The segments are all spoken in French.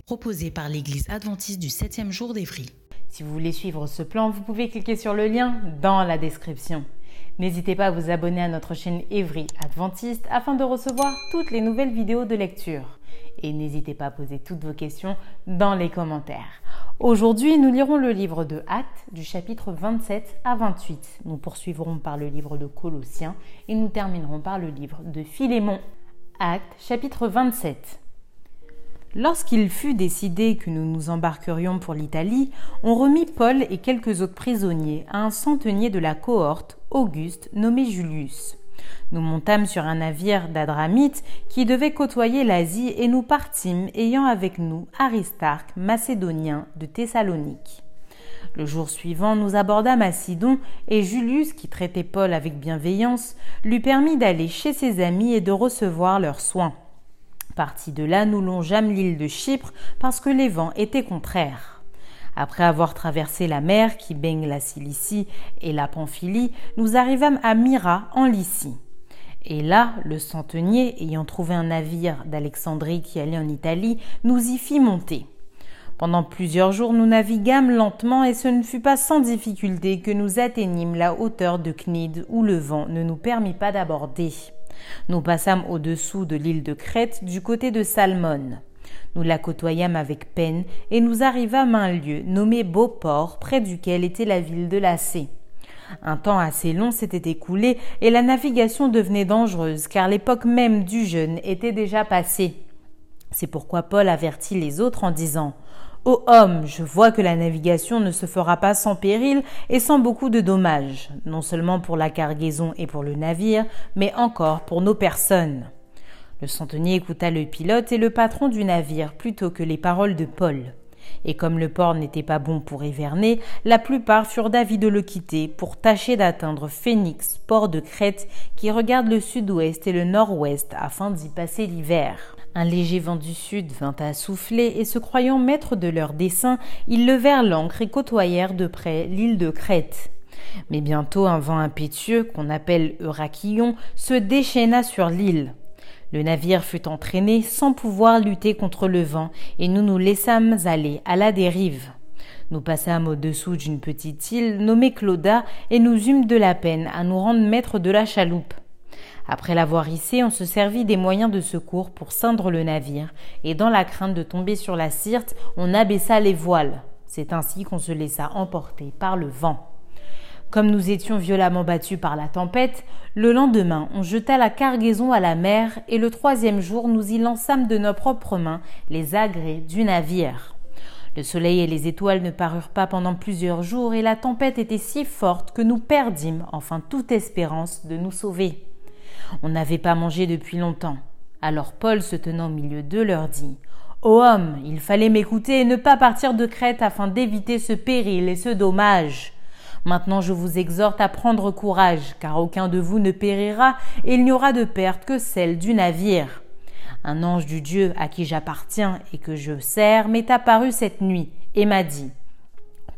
Proposée par l'Église adventiste du 7e jour d'Évry. Si vous voulez suivre ce plan, vous pouvez cliquer sur le lien dans la description. N'hésitez pas à vous abonner à notre chaîne Évry Adventiste afin de recevoir toutes les nouvelles vidéos de lecture. Et n'hésitez pas à poser toutes vos questions dans les commentaires. Aujourd'hui, nous lirons le livre de Actes du chapitre 27 à 28. Nous poursuivrons par le livre de Colossiens et nous terminerons par le livre de Philémon. Actes chapitre 27. Lorsqu'il fut décidé que nous nous embarquerions pour l'Italie, on remit Paul et quelques autres prisonniers à un centenier de la cohorte, Auguste, nommé Julius. Nous montâmes sur un navire d'Adramite qui devait côtoyer l'Asie et nous partîmes ayant avec nous Aristarque, macédonien de Thessalonique. Le jour suivant, nous abordâmes à Sidon et Julius, qui traitait Paul avec bienveillance, lui permit d'aller chez ses amis et de recevoir leurs soins. Parti de là, nous longeâmes l'île de Chypre parce que les vents étaient contraires. Après avoir traversé la mer qui baigne la Cilicie et la Pamphylie, nous arrivâmes à Myra en Lycie. Et là, le centenier, ayant trouvé un navire d'Alexandrie qui allait en Italie, nous y fit monter. Pendant plusieurs jours, nous naviguâmes lentement et ce ne fut pas sans difficulté que nous atteignîmes la hauteur de Cnide où le vent ne nous permit pas d'aborder. Nous passâmes au-dessous de l'île de Crète du côté de Salmone. Nous la côtoyâmes avec peine et nous arrivâmes à un lieu nommé Beauport près duquel était la ville de Lacé. Un temps assez long s'était écoulé et la navigation devenait dangereuse car l'époque même du jeûne était déjà passée. C'est pourquoi Paul avertit les autres en disant Ô homme, je vois que la navigation ne se fera pas sans péril et sans beaucoup de dommages, non seulement pour la cargaison et pour le navire, mais encore pour nos personnes. Le centenier écouta le pilote et le patron du navire plutôt que les paroles de Paul. Et comme le port n'était pas bon pour hiverner, la plupart furent d'avis de le quitter pour tâcher d'atteindre Phénix, port de Crète, qui regarde le sud-ouest et le nord-ouest afin d'y passer l'hiver. Un léger vent du sud vint à souffler, et se croyant maîtres de leur dessein, ils levèrent l'ancre et côtoyèrent de près l'île de Crète. Mais bientôt un vent impétueux, qu'on appelle Euraquillon, se déchaîna sur l'île. Le navire fut entraîné sans pouvoir lutter contre le vent, et nous nous laissâmes aller à la dérive. Nous passâmes au-dessous d'une petite île nommée Clauda, et nous eûmes de la peine à nous rendre maîtres de la chaloupe. Après l'avoir hissé, on se servit des moyens de secours pour ceindre le navire, et dans la crainte de tomber sur la Syrte, on abaissa les voiles. C'est ainsi qu'on se laissa emporter par le vent. Comme nous étions violemment battus par la tempête, le lendemain on jeta la cargaison à la mer, et le troisième jour nous y lançâmes de nos propres mains les agrès du navire. Le soleil et les étoiles ne parurent pas pendant plusieurs jours, et la tempête était si forte que nous perdîmes enfin toute espérance de nous sauver. On n'avait pas mangé depuis longtemps. Alors Paul, se tenant au milieu d'eux, leur dit Ô homme, il fallait m'écouter et ne pas partir de Crète afin d'éviter ce péril et ce dommage. Maintenant je vous exhorte à prendre courage, car aucun de vous ne périra, et il n'y aura de perte que celle du navire. Un ange du Dieu à qui j'appartiens et que je sers m'est apparu cette nuit, et m'a dit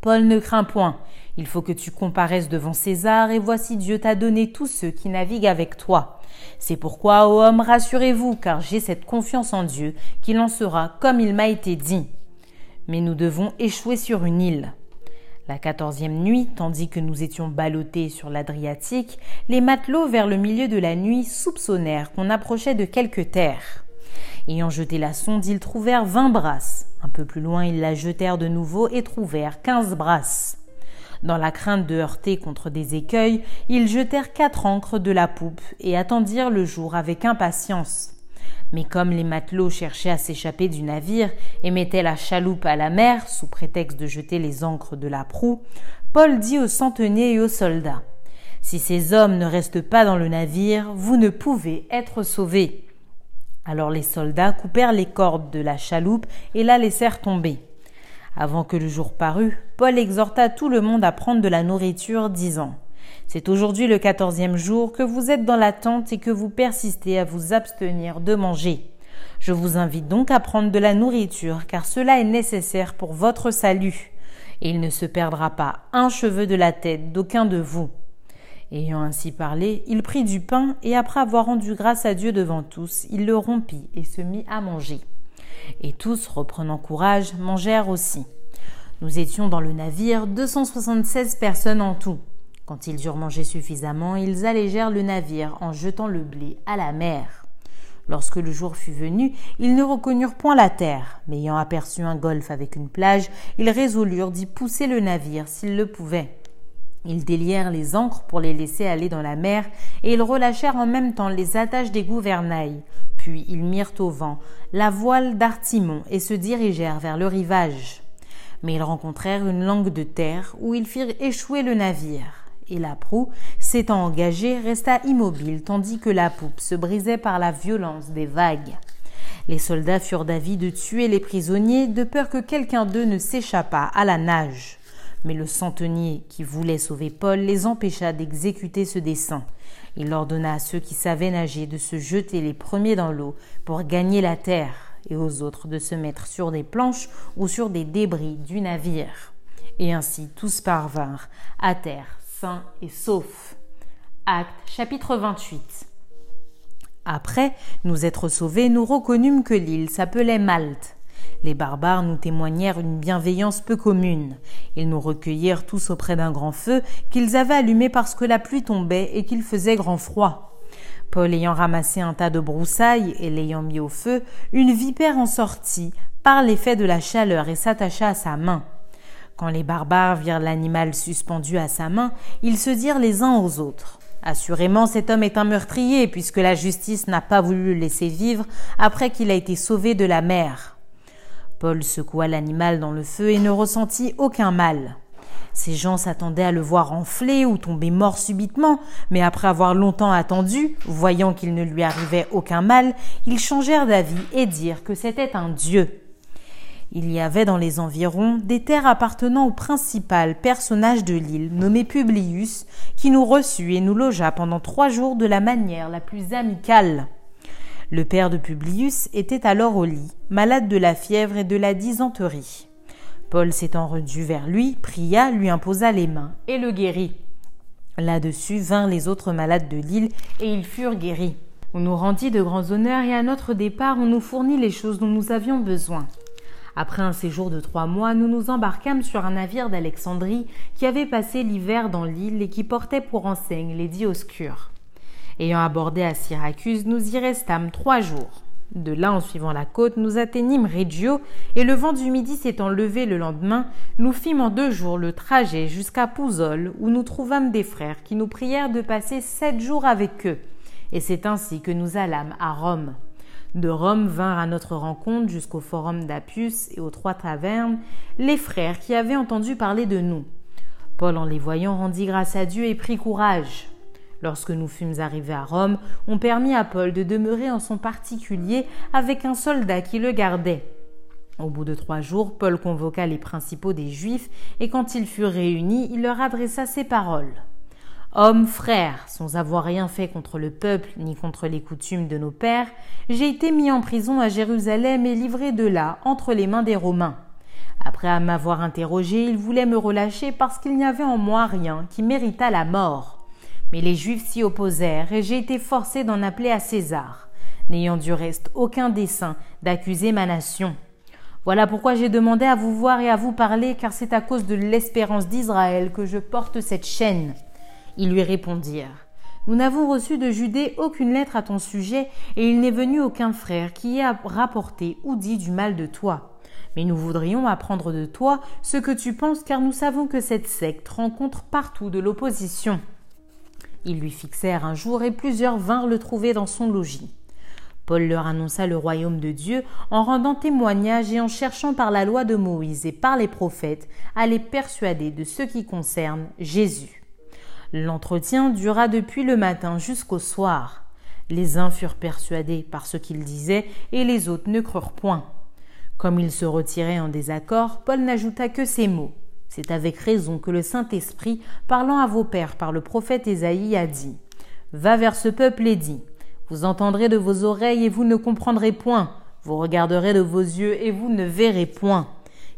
Paul ne crains point, il faut que tu comparaisses devant César, et voici Dieu t'a donné tous ceux qui naviguent avec toi. C'est pourquoi, ô homme, rassurez-vous, car j'ai cette confiance en Dieu, qu'il en sera comme il m'a été dit. Mais nous devons échouer sur une île. La quatorzième nuit, tandis que nous étions ballottés sur l'Adriatique, les matelots vers le milieu de la nuit soupçonnèrent qu'on approchait de quelque terre. Ayant jeté la sonde, ils trouvèrent vingt brasses. Un peu plus loin, ils la jetèrent de nouveau et trouvèrent quinze brasses. Dans la crainte de heurter contre des écueils, ils jetèrent quatre ancres de la poupe et attendirent le jour avec impatience. Mais comme les matelots cherchaient à s'échapper du navire et mettaient la chaloupe à la mer sous prétexte de jeter les ancres de la proue, Paul dit aux centeniers et aux soldats Si ces hommes ne restent pas dans le navire, vous ne pouvez être sauvés. Alors les soldats coupèrent les cordes de la chaloupe et la laissèrent tomber. Avant que le jour parût, Paul exhorta tout le monde à prendre de la nourriture, disant c'est aujourd'hui le quatorzième jour que vous êtes dans la tente et que vous persistez à vous abstenir de manger. Je vous invite donc à prendre de la nourriture, car cela est nécessaire pour votre salut. Et il ne se perdra pas un cheveu de la tête d'aucun de vous. Ayant ainsi parlé, il prit du pain, et après avoir rendu grâce à Dieu devant tous, il le rompit et se mit à manger. Et tous, reprenant courage, mangèrent aussi. Nous étions dans le navire 276 personnes en tout. Quand ils eurent mangé suffisamment, ils allégèrent le navire en jetant le blé à la mer. Lorsque le jour fut venu, ils ne reconnurent point la terre, mais ayant aperçu un golfe avec une plage, ils résolurent d'y pousser le navire s'ils le pouvaient. Ils délièrent les ancres pour les laisser aller dans la mer, et ils relâchèrent en même temps les attaches des gouvernails. Puis ils mirent au vent la voile d'Artimon et se dirigèrent vers le rivage. Mais ils rencontrèrent une langue de terre où ils firent échouer le navire et la proue, s'étant engagée, resta immobile tandis que la poupe se brisait par la violence des vagues. Les soldats furent d'avis de tuer les prisonniers de peur que quelqu'un d'eux ne s'échappât à la nage. Mais le centenier qui voulait sauver Paul les empêcha d'exécuter ce dessein. Il ordonna à ceux qui savaient nager de se jeter les premiers dans l'eau pour gagner la terre et aux autres de se mettre sur des planches ou sur des débris du navire. Et ainsi tous parvinrent à terre sain et sauf. Acte chapitre 28. Après nous être sauvés, nous reconnûmes que l'île s'appelait Malte. Les barbares nous témoignèrent une bienveillance peu commune. Ils nous recueillirent tous auprès d'un grand feu qu'ils avaient allumé parce que la pluie tombait et qu'il faisait grand froid. Paul ayant ramassé un tas de broussailles et l'ayant mis au feu, une vipère en sortit par l'effet de la chaleur et s'attacha à sa main. Quand les barbares virent l'animal suspendu à sa main, ils se dirent les uns aux autres. Assurément, cet homme est un meurtrier, puisque la justice n'a pas voulu le laisser vivre après qu'il a été sauvé de la mer. Paul secoua l'animal dans le feu et ne ressentit aucun mal. Ces gens s'attendaient à le voir enfler ou tomber mort subitement, mais après avoir longtemps attendu, voyant qu'il ne lui arrivait aucun mal, ils changèrent d'avis et dirent que c'était un dieu. Il y avait dans les environs des terres appartenant au principal personnage de l'île, nommé Publius, qui nous reçut et nous logea pendant trois jours de la manière la plus amicale. Le père de Publius était alors au lit, malade de la fièvre et de la dysenterie. Paul s'étant rendu vers lui, pria, lui imposa les mains et le guérit. Là-dessus vinrent les autres malades de l'île et ils furent guéris. On nous rendit de grands honneurs et à notre départ on nous fournit les choses dont nous avions besoin. Après un séjour de trois mois, nous nous embarquâmes sur un navire d'Alexandrie qui avait passé l'hiver dans l'île et qui portait pour enseigne les Dioscures. Ayant abordé à Syracuse, nous y restâmes trois jours. De là, en suivant la côte, nous atteignîmes Reggio, et le vent du midi s'étant levé le lendemain, nous fîmes en deux jours le trajet jusqu'à Pouzol, où nous trouvâmes des frères qui nous prièrent de passer sept jours avec eux. Et c'est ainsi que nous allâmes à Rome. De Rome vinrent à notre rencontre jusqu'au forum d'Appius et aux trois tavernes les frères qui avaient entendu parler de nous. Paul, en les voyant, rendit grâce à Dieu et prit courage. Lorsque nous fûmes arrivés à Rome, on permit à Paul de demeurer en son particulier avec un soldat qui le gardait. Au bout de trois jours, Paul convoqua les principaux des Juifs, et quand ils furent réunis, il leur adressa ces paroles. Hommes frères, sans avoir rien fait contre le peuple ni contre les coutumes de nos pères, j'ai été mis en prison à Jérusalem et livré de là entre les mains des Romains. Après m'avoir interrogé, ils voulaient me relâcher parce qu'il n'y avait en moi rien qui méritât la mort. Mais les Juifs s'y opposèrent et j'ai été forcé d'en appeler à César, n'ayant du reste aucun dessein d'accuser ma nation. Voilà pourquoi j'ai demandé à vous voir et à vous parler, car c'est à cause de l'espérance d'Israël que je porte cette chaîne. Ils lui répondirent Nous n'avons reçu de Judée aucune lettre à ton sujet, et il n'est venu aucun frère qui ait rapporté ou dit du mal de toi. Mais nous voudrions apprendre de toi ce que tu penses, car nous savons que cette secte rencontre partout de l'opposition. Ils lui fixèrent un jour, et plusieurs vinrent le trouver dans son logis. Paul leur annonça le royaume de Dieu en rendant témoignage et en cherchant par la loi de Moïse et par les prophètes à les persuader de ce qui concerne Jésus. L'entretien dura depuis le matin jusqu'au soir. Les uns furent persuadés par ce qu'ils disaient et les autres ne crurent point. Comme ils se retiraient en désaccord, Paul n'ajouta que ces mots. C'est avec raison que le Saint-Esprit, parlant à vos pères par le prophète Ésaïe, a dit Va vers ce peuple et dis Vous entendrez de vos oreilles et vous ne comprendrez point. Vous regarderez de vos yeux et vous ne verrez point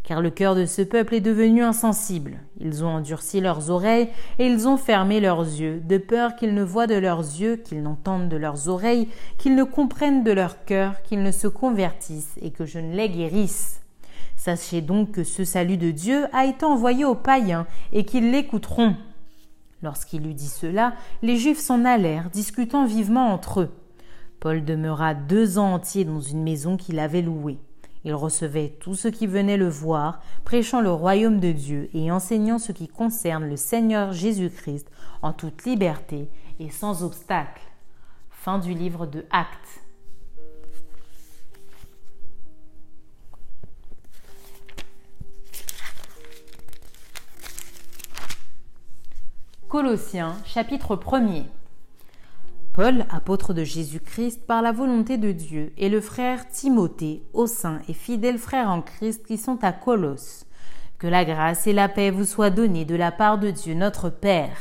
car le cœur de ce peuple est devenu insensible. Ils ont endurci leurs oreilles et ils ont fermé leurs yeux, de peur qu'ils ne voient de leurs yeux, qu'ils n'entendent de leurs oreilles, qu'ils ne comprennent de leur cœur, qu'ils ne se convertissent et que je ne les guérisse. Sachez donc que ce salut de Dieu a été envoyé aux païens et qu'ils l'écouteront. Lorsqu'il eut dit cela, les Juifs s'en allèrent, discutant vivement entre eux. Paul demeura deux ans entiers dans une maison qu'il avait louée. Il recevait tout ce qui venait le voir, prêchant le royaume de Dieu et enseignant ce qui concerne le Seigneur Jésus-Christ en toute liberté et sans obstacle. Fin du livre de Actes. Colossiens chapitre 1er Paul, apôtre de Jésus-Christ par la volonté de Dieu, et le frère Timothée, au sein et fidèles frères en Christ qui sont à Colosse. Que la grâce et la paix vous soient données de la part de Dieu notre Père.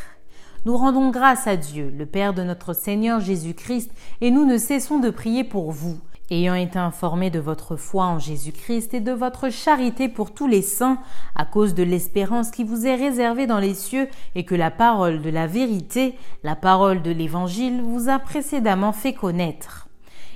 Nous rendons grâce à Dieu, le Père de notre Seigneur Jésus-Christ, et nous ne cessons de prier pour vous, ayant été informés de votre foi en Jésus-Christ et de votre charité pour tous les saints, à cause de l'espérance qui vous est réservée dans les cieux, et que la parole de la vérité, la parole de l'Évangile, vous a précédemment fait connaître.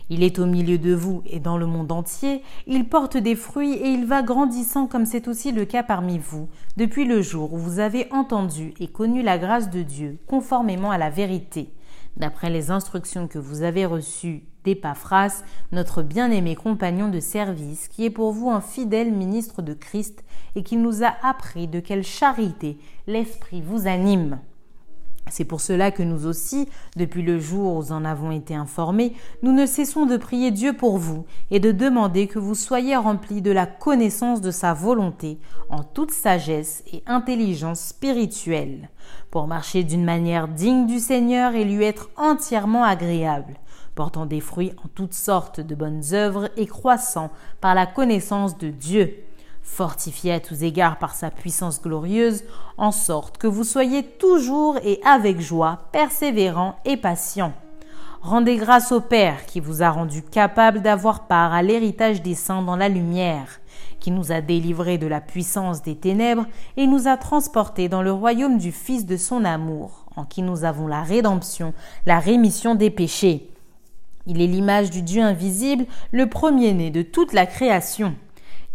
Il est au milieu de vous et dans le monde entier, il porte des fruits et il va grandissant comme c'est aussi le cas parmi vous, depuis le jour où vous avez entendu et connu la grâce de Dieu, conformément à la vérité d'après les instructions que vous avez reçues d'Épaphras, notre bien-aimé compagnon de service, qui est pour vous un fidèle ministre de Christ et qui nous a appris de quelle charité l'Esprit vous anime. C'est pour cela que nous aussi, depuis le jour où nous en avons été informés, nous ne cessons de prier Dieu pour vous et de demander que vous soyez remplis de la connaissance de sa volonté en toute sagesse et intelligence spirituelle, pour marcher d'une manière digne du Seigneur et lui être entièrement agréable, portant des fruits en toutes sortes de bonnes œuvres et croissant par la connaissance de Dieu fortifié à tous égards par sa puissance glorieuse, en sorte que vous soyez toujours et avec joie persévérants et patients. Rendez grâce au Père qui vous a rendu capable d'avoir part à l'héritage des saints dans la lumière, qui nous a délivrés de la puissance des ténèbres et nous a transportés dans le royaume du Fils de son amour, en qui nous avons la rédemption, la rémission des péchés. Il est l'image du Dieu invisible, le premier-né de toute la création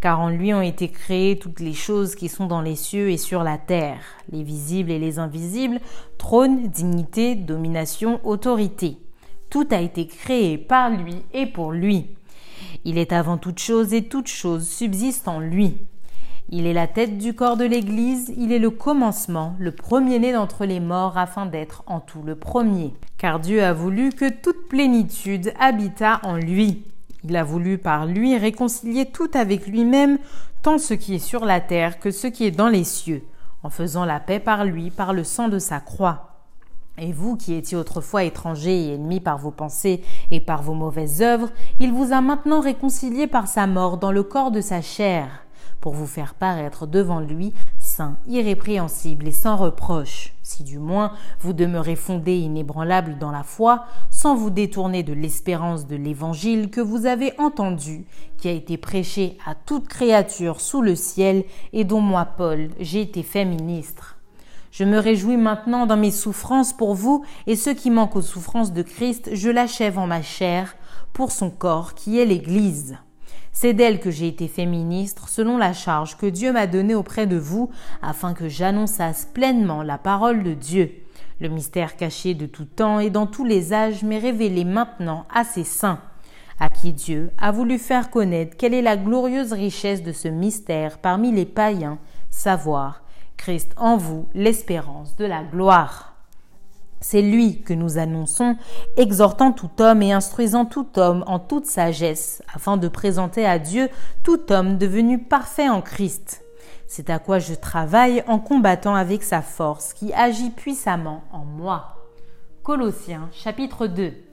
car en lui ont été créées toutes les choses qui sont dans les cieux et sur la terre, les visibles et les invisibles, trône, dignité, domination, autorité. Tout a été créé par lui et pour lui. Il est avant toute chose et toute chose subsiste en lui. Il est la tête du corps de l'Église, il est le commencement, le premier-né d'entre les morts, afin d'être en tout le premier. Car Dieu a voulu que toute plénitude habitât en lui. Il a voulu par lui réconcilier tout avec lui-même, tant ce qui est sur la terre que ce qui est dans les cieux, en faisant la paix par lui, par le sang de sa croix. Et vous qui étiez autrefois étrangers et ennemis par vos pensées et par vos mauvaises œuvres, il vous a maintenant réconciliés par sa mort dans le corps de sa chair, pour vous faire paraître devant lui saint, irrépréhensible et sans reproche, si du moins vous demeurez fondé inébranlable dans la foi, sans vous détourner de l'espérance de l'Évangile que vous avez entendu, qui a été prêché à toute créature sous le ciel et dont moi, Paul, j'ai été fait ministre. Je me réjouis maintenant dans mes souffrances pour vous, et ce qui manque aux souffrances de Christ, je l'achève en ma chair, pour son corps qui est l'Église. C'est d'elle que j'ai été fait ministre selon la charge que Dieu m'a donnée auprès de vous, afin que j'annonçasse pleinement la parole de Dieu. Le mystère caché de tout temps et dans tous les âges m'est révélé maintenant à ses saints, à qui Dieu a voulu faire connaître quelle est la glorieuse richesse de ce mystère parmi les païens, savoir Christ en vous, l'espérance de la gloire. C'est lui que nous annonçons, exhortant tout homme et instruisant tout homme en toute sagesse, afin de présenter à Dieu tout homme devenu parfait en Christ. C'est à quoi je travaille en combattant avec sa force qui agit puissamment en moi. Colossiens chapitre 2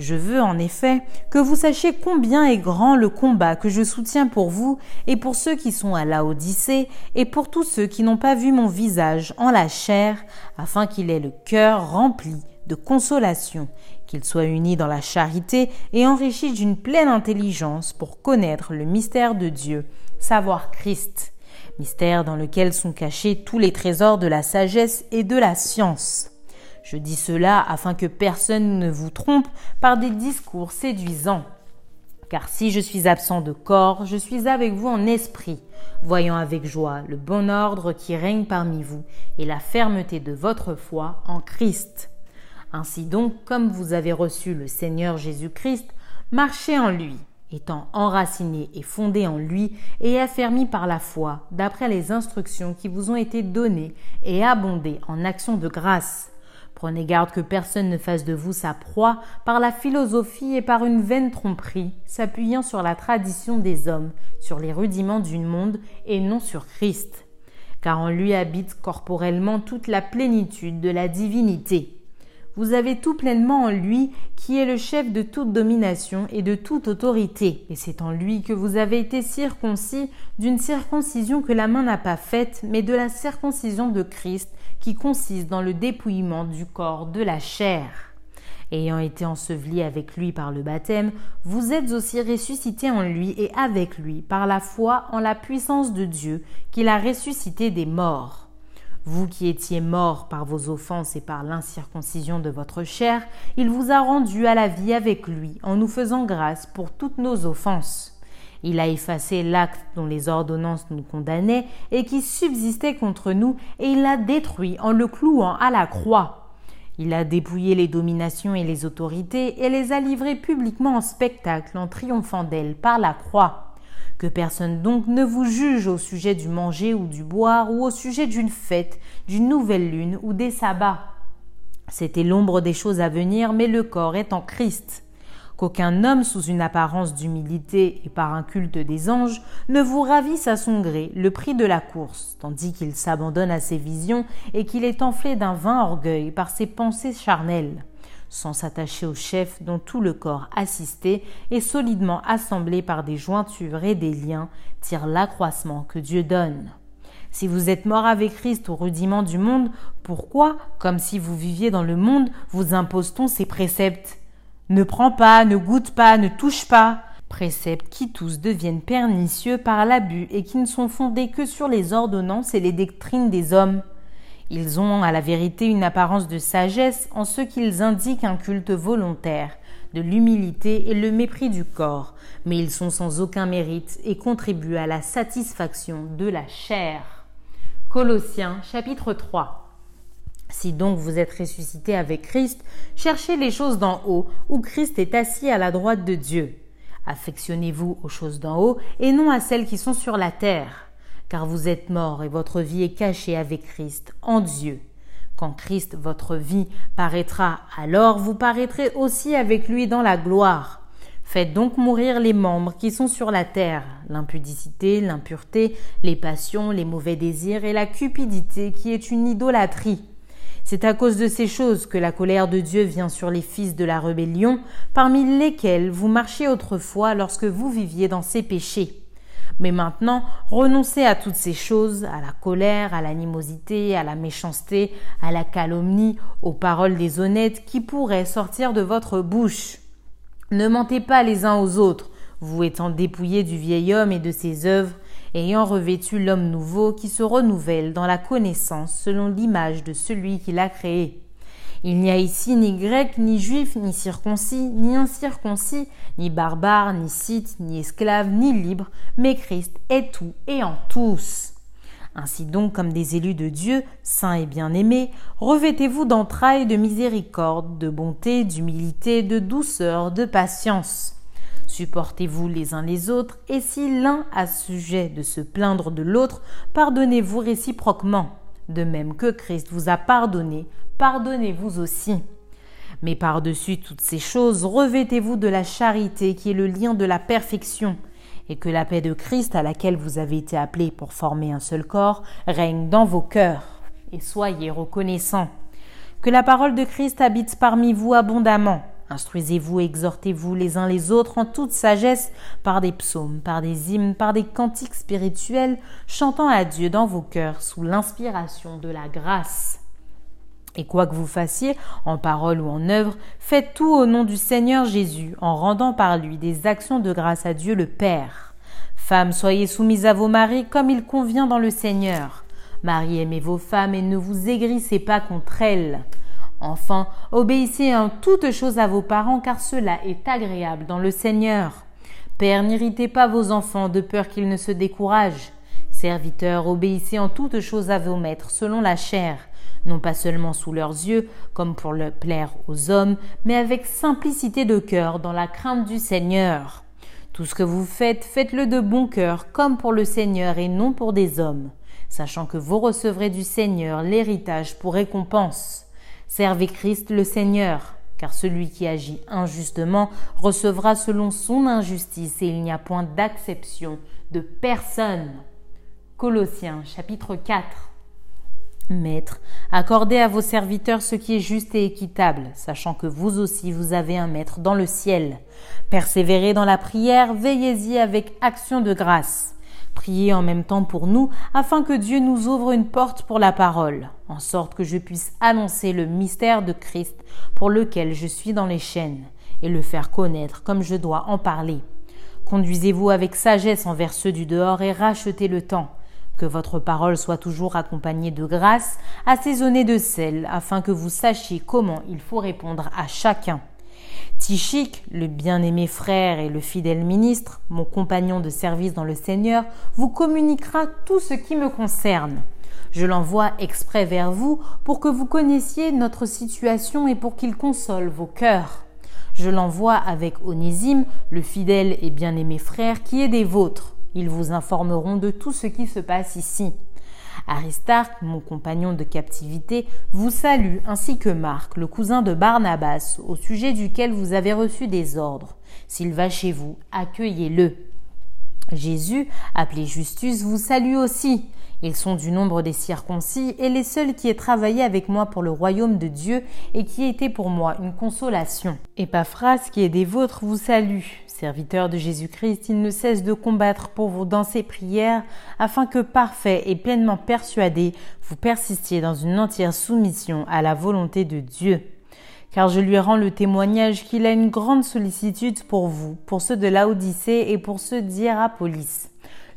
je veux en effet que vous sachiez combien est grand le combat que je soutiens pour vous et pour ceux qui sont à la Odyssée et pour tous ceux qui n'ont pas vu mon visage en la chair, afin qu'il ait le cœur rempli de consolation, qu'il soit uni dans la charité et enrichi d'une pleine intelligence pour connaître le mystère de Dieu, savoir Christ, mystère dans lequel sont cachés tous les trésors de la sagesse et de la science je dis cela afin que personne ne vous trompe par des discours séduisants. Car si je suis absent de corps, je suis avec vous en esprit, voyant avec joie le bon ordre qui règne parmi vous et la fermeté de votre foi en Christ. Ainsi donc, comme vous avez reçu le Seigneur Jésus-Christ, marchez en lui, étant enraciné et fondé en lui et affermi par la foi, d'après les instructions qui vous ont été données et abondées en actions de grâce Prenez garde que personne ne fasse de vous sa proie par la philosophie et par une vaine tromperie, s'appuyant sur la tradition des hommes, sur les rudiments du monde et non sur Christ. Car en lui habite corporellement toute la plénitude de la divinité. Vous avez tout pleinement en lui qui est le chef de toute domination et de toute autorité. Et c'est en lui que vous avez été circoncis d'une circoncision que la main n'a pas faite, mais de la circoncision de Christ qui consiste dans le dépouillement du corps de la chair. Ayant été ensevelis avec lui par le baptême, vous êtes aussi ressuscités en lui et avec lui par la foi en la puissance de Dieu qu'il a ressuscité des morts. Vous qui étiez morts par vos offenses et par l'incirconcision de votre chair, il vous a rendus à la vie avec lui en nous faisant grâce pour toutes nos offenses. Il a effacé l'acte dont les ordonnances nous condamnaient et qui subsistait contre nous, et il l'a détruit en le clouant à la croix. Il a dépouillé les dominations et les autorités et les a livrées publiquement en spectacle en triomphant d'elles par la croix. Que personne donc ne vous juge au sujet du manger ou du boire ou au sujet d'une fête, d'une nouvelle lune ou des sabbats. C'était l'ombre des choses à venir, mais le corps est en Christ qu'aucun homme sous une apparence d'humilité et par un culte des anges ne vous ravisse à son gré le prix de la course, tandis qu'il s'abandonne à ses visions et qu'il est enflé d'un vain orgueil par ses pensées charnelles, sans s'attacher au chef dont tout le corps assisté et solidement assemblé par des jointures et des liens tire l'accroissement que Dieu donne. Si vous êtes mort avec Christ au rudiment du monde, pourquoi, comme si vous viviez dans le monde, vous impose-t-on ces préceptes? Ne prends pas, ne goûte pas, ne touche pas. Préceptes qui tous deviennent pernicieux par l'abus et qui ne sont fondés que sur les ordonnances et les doctrines des hommes. Ils ont à la vérité une apparence de sagesse en ce qu'ils indiquent un culte volontaire, de l'humilité et le mépris du corps, mais ils sont sans aucun mérite et contribuent à la satisfaction de la chair. Colossiens chapitre 3 si donc vous êtes ressuscité avec Christ, cherchez les choses d'en haut, où Christ est assis à la droite de Dieu. Affectionnez-vous aux choses d'en haut et non à celles qui sont sur la terre, car vous êtes morts et votre vie est cachée avec Christ en Dieu. Quand Christ, votre vie, paraîtra, alors vous paraîtrez aussi avec lui dans la gloire. Faites donc mourir les membres qui sont sur la terre, l'impudicité, l'impureté, les passions, les mauvais désirs et la cupidité qui est une idolâtrie c'est à cause de ces choses que la colère de Dieu vient sur les fils de la rébellion, parmi lesquels vous marchiez autrefois lorsque vous viviez dans ces péchés. Mais maintenant, renoncez à toutes ces choses, à la colère, à l'animosité, à la méchanceté, à la calomnie, aux paroles déshonnêtes qui pourraient sortir de votre bouche. Ne mentez pas les uns aux autres, vous étant dépouillés du vieil homme et de ses œuvres, ayant revêtu l'homme nouveau qui se renouvelle dans la connaissance selon l'image de celui qui l'a créé. Il n'y a ici ni grec, ni juif, ni circoncis, ni incirconcis, ni barbare, ni scythe, ni esclave, ni libre, mais Christ est tout et en tous. Ainsi donc, comme des élus de Dieu, saints et bien-aimés, revêtez-vous d'entrailles de miséricorde, de bonté, d'humilité, de douceur, de patience. Supportez-vous les uns les autres, et si l'un a sujet de se plaindre de l'autre, pardonnez-vous réciproquement, de même que Christ vous a pardonné, pardonnez-vous aussi. Mais par-dessus toutes ces choses, revêtez-vous de la charité qui est le lien de la perfection, et que la paix de Christ à laquelle vous avez été appelés pour former un seul corps règne dans vos cœurs, et soyez reconnaissants. Que la parole de Christ habite parmi vous abondamment. Instruisez-vous, exhortez-vous les uns les autres en toute sagesse par des psaumes, par des hymnes, par des cantiques spirituels, chantant à Dieu dans vos cœurs sous l'inspiration de la grâce. Et quoi que vous fassiez, en parole ou en œuvre, faites tout au nom du Seigneur Jésus, en rendant par lui des actions de grâce à Dieu le Père. Femmes, soyez soumises à vos maris comme il convient dans le Seigneur. Marie, aimez vos femmes et ne vous aigrissez pas contre elles. Enfin, obéissez en toutes choses à vos parents, car cela est agréable dans le Seigneur. Père, n'irritez pas vos enfants de peur qu'ils ne se découragent. Serviteurs, obéissez en toutes choses à vos maîtres, selon la chair, non pas seulement sous leurs yeux, comme pour le plaire aux hommes, mais avec simplicité de cœur, dans la crainte du Seigneur. Tout ce que vous faites, faites-le de bon cœur, comme pour le Seigneur et non pour des hommes, sachant que vous recevrez du Seigneur l'héritage pour récompense. Servez Christ le Seigneur, car celui qui agit injustement recevra selon son injustice et il n'y a point d'acception de personne. Colossiens chapitre 4 Maître, accordez à vos serviteurs ce qui est juste et équitable, sachant que vous aussi vous avez un maître dans le ciel. Persévérez dans la prière, veillez-y avec action de grâce. Priez en même temps pour nous, afin que Dieu nous ouvre une porte pour la parole, en sorte que je puisse annoncer le mystère de Christ pour lequel je suis dans les chaînes, et le faire connaître comme je dois en parler. Conduisez-vous avec sagesse envers ceux du dehors et rachetez le temps. Que votre parole soit toujours accompagnée de grâce, assaisonnée de sel, afin que vous sachiez comment il faut répondre à chacun. Tichique, le bien-aimé frère et le fidèle ministre, mon compagnon de service dans le Seigneur, vous communiquera tout ce qui me concerne. Je l'envoie exprès vers vous pour que vous connaissiez notre situation et pour qu'il console vos cœurs. Je l'envoie avec Onésime, le fidèle et bien-aimé frère qui est des vôtres. Ils vous informeront de tout ce qui se passe ici. Aristarque, mon compagnon de captivité, vous salue, ainsi que Marc, le cousin de Barnabas, au sujet duquel vous avez reçu des ordres. S'il va chez vous, accueillez-le. Jésus, appelé Justus, vous salue aussi. Ils sont du nombre des circoncis et les seuls qui aient travaillé avec moi pour le royaume de Dieu et qui aient été pour moi une consolation. Epaphras, qui est des vôtres, vous salue. Serviteur de Jésus-Christ, il ne cesse de combattre pour vous dans ses prières, afin que, parfait et pleinement persuadé, vous persistiez dans une entière soumission à la volonté de Dieu. Car je lui rends le témoignage qu'il a une grande sollicitude pour vous, pour ceux de Laodicée et pour ceux d'Hierapolis.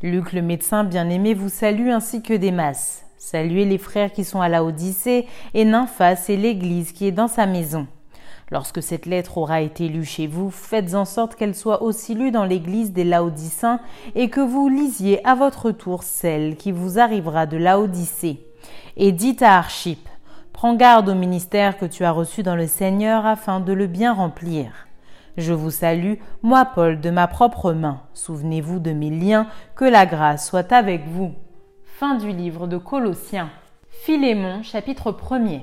Luc, le médecin bien-aimé, vous salue ainsi que des masses. Saluez les frères qui sont à Laodicée et Nymphas et l'Église qui est dans sa maison. Lorsque cette lettre aura été lue chez vous, faites en sorte qu'elle soit aussi lue dans l'église des Laodiciens et que vous lisiez à votre tour celle qui vous arrivera de Laodicée. Et dites à Archip, prends garde au ministère que tu as reçu dans le Seigneur afin de le bien remplir. Je vous salue, moi Paul, de ma propre main. Souvenez-vous de mes liens, que la grâce soit avec vous. Fin du livre de Colossiens. Philémon, chapitre 1er.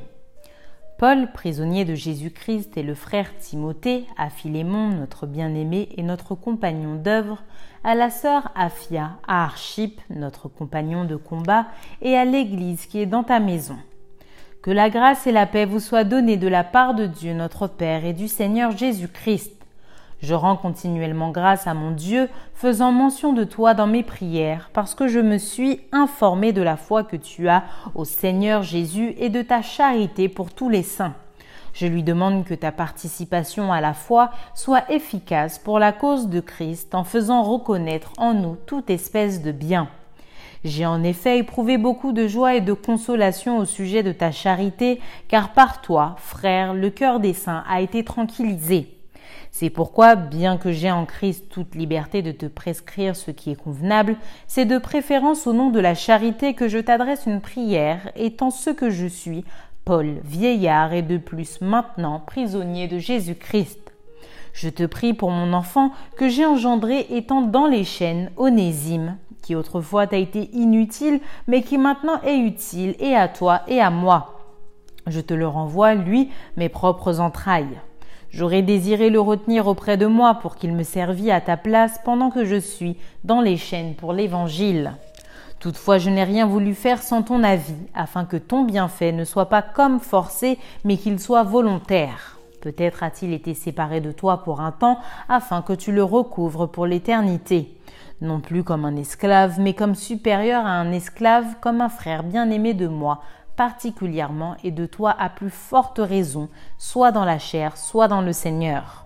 Paul, prisonnier de Jésus-Christ, et le frère Timothée, à Philémon, notre bien-aimé et notre compagnon d'œuvre, à la sœur Aphia, à Archip, notre compagnon de combat, et à l'Église qui est dans ta maison. Que la grâce et la paix vous soient données de la part de Dieu notre Père et du Seigneur Jésus-Christ. Je rends continuellement grâce à mon Dieu, faisant mention de toi dans mes prières, parce que je me suis informé de la foi que tu as au Seigneur Jésus et de ta charité pour tous les saints. Je lui demande que ta participation à la foi soit efficace pour la cause de Christ en faisant reconnaître en nous toute espèce de bien. J'ai en effet éprouvé beaucoup de joie et de consolation au sujet de ta charité, car par toi, frère, le cœur des saints a été tranquillisé. C'est pourquoi, bien que j'ai en Christ toute liberté de te prescrire ce qui est convenable, c'est de préférence au nom de la charité que je t'adresse une prière, étant ce que je suis, Paul, vieillard et de plus maintenant prisonnier de Jésus-Christ. Je te prie pour mon enfant que j'ai engendré étant dans les chaînes, Onésime, qui autrefois t'a été inutile, mais qui maintenant est utile et à toi et à moi. Je te le renvoie, lui, mes propres entrailles. J'aurais désiré le retenir auprès de moi pour qu'il me servît à ta place pendant que je suis dans les chaînes pour l'Évangile. Toutefois, je n'ai rien voulu faire sans ton avis, afin que ton bienfait ne soit pas comme forcé, mais qu'il soit volontaire. Peut-être a-t-il été séparé de toi pour un temps, afin que tu le recouvres pour l'éternité. Non plus comme un esclave, mais comme supérieur à un esclave, comme un frère bien-aimé de moi, particulièrement et de toi à plus forte raison, soit dans la chair, soit dans le Seigneur.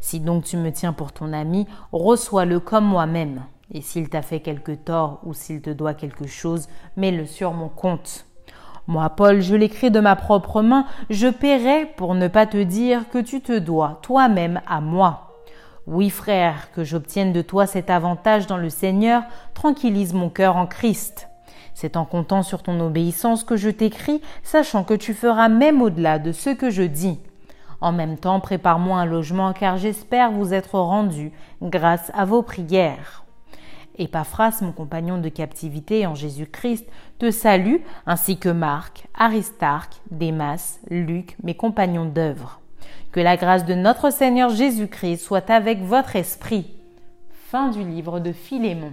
Si donc tu me tiens pour ton ami, reçois-le comme moi-même. Et s'il t'a fait quelque tort ou s'il te doit quelque chose, mets-le sur mon compte. Moi, Paul, je l'écris de ma propre main, je paierai pour ne pas te dire que tu te dois toi-même à moi. Oui, frère, que j'obtienne de toi cet avantage dans le Seigneur, tranquillise mon cœur en Christ. C'est en comptant sur ton obéissance que je t'écris, sachant que tu feras même au-delà de ce que je dis. En même temps, prépare-moi un logement, car j'espère vous être rendu grâce à vos prières. Epaphras, mon compagnon de captivité en Jésus-Christ, te salue, ainsi que Marc, Aristarque, Démas, Luc, mes compagnons d'œuvre. Que la grâce de notre Seigneur Jésus-Christ soit avec votre esprit. Fin du livre de Philémon.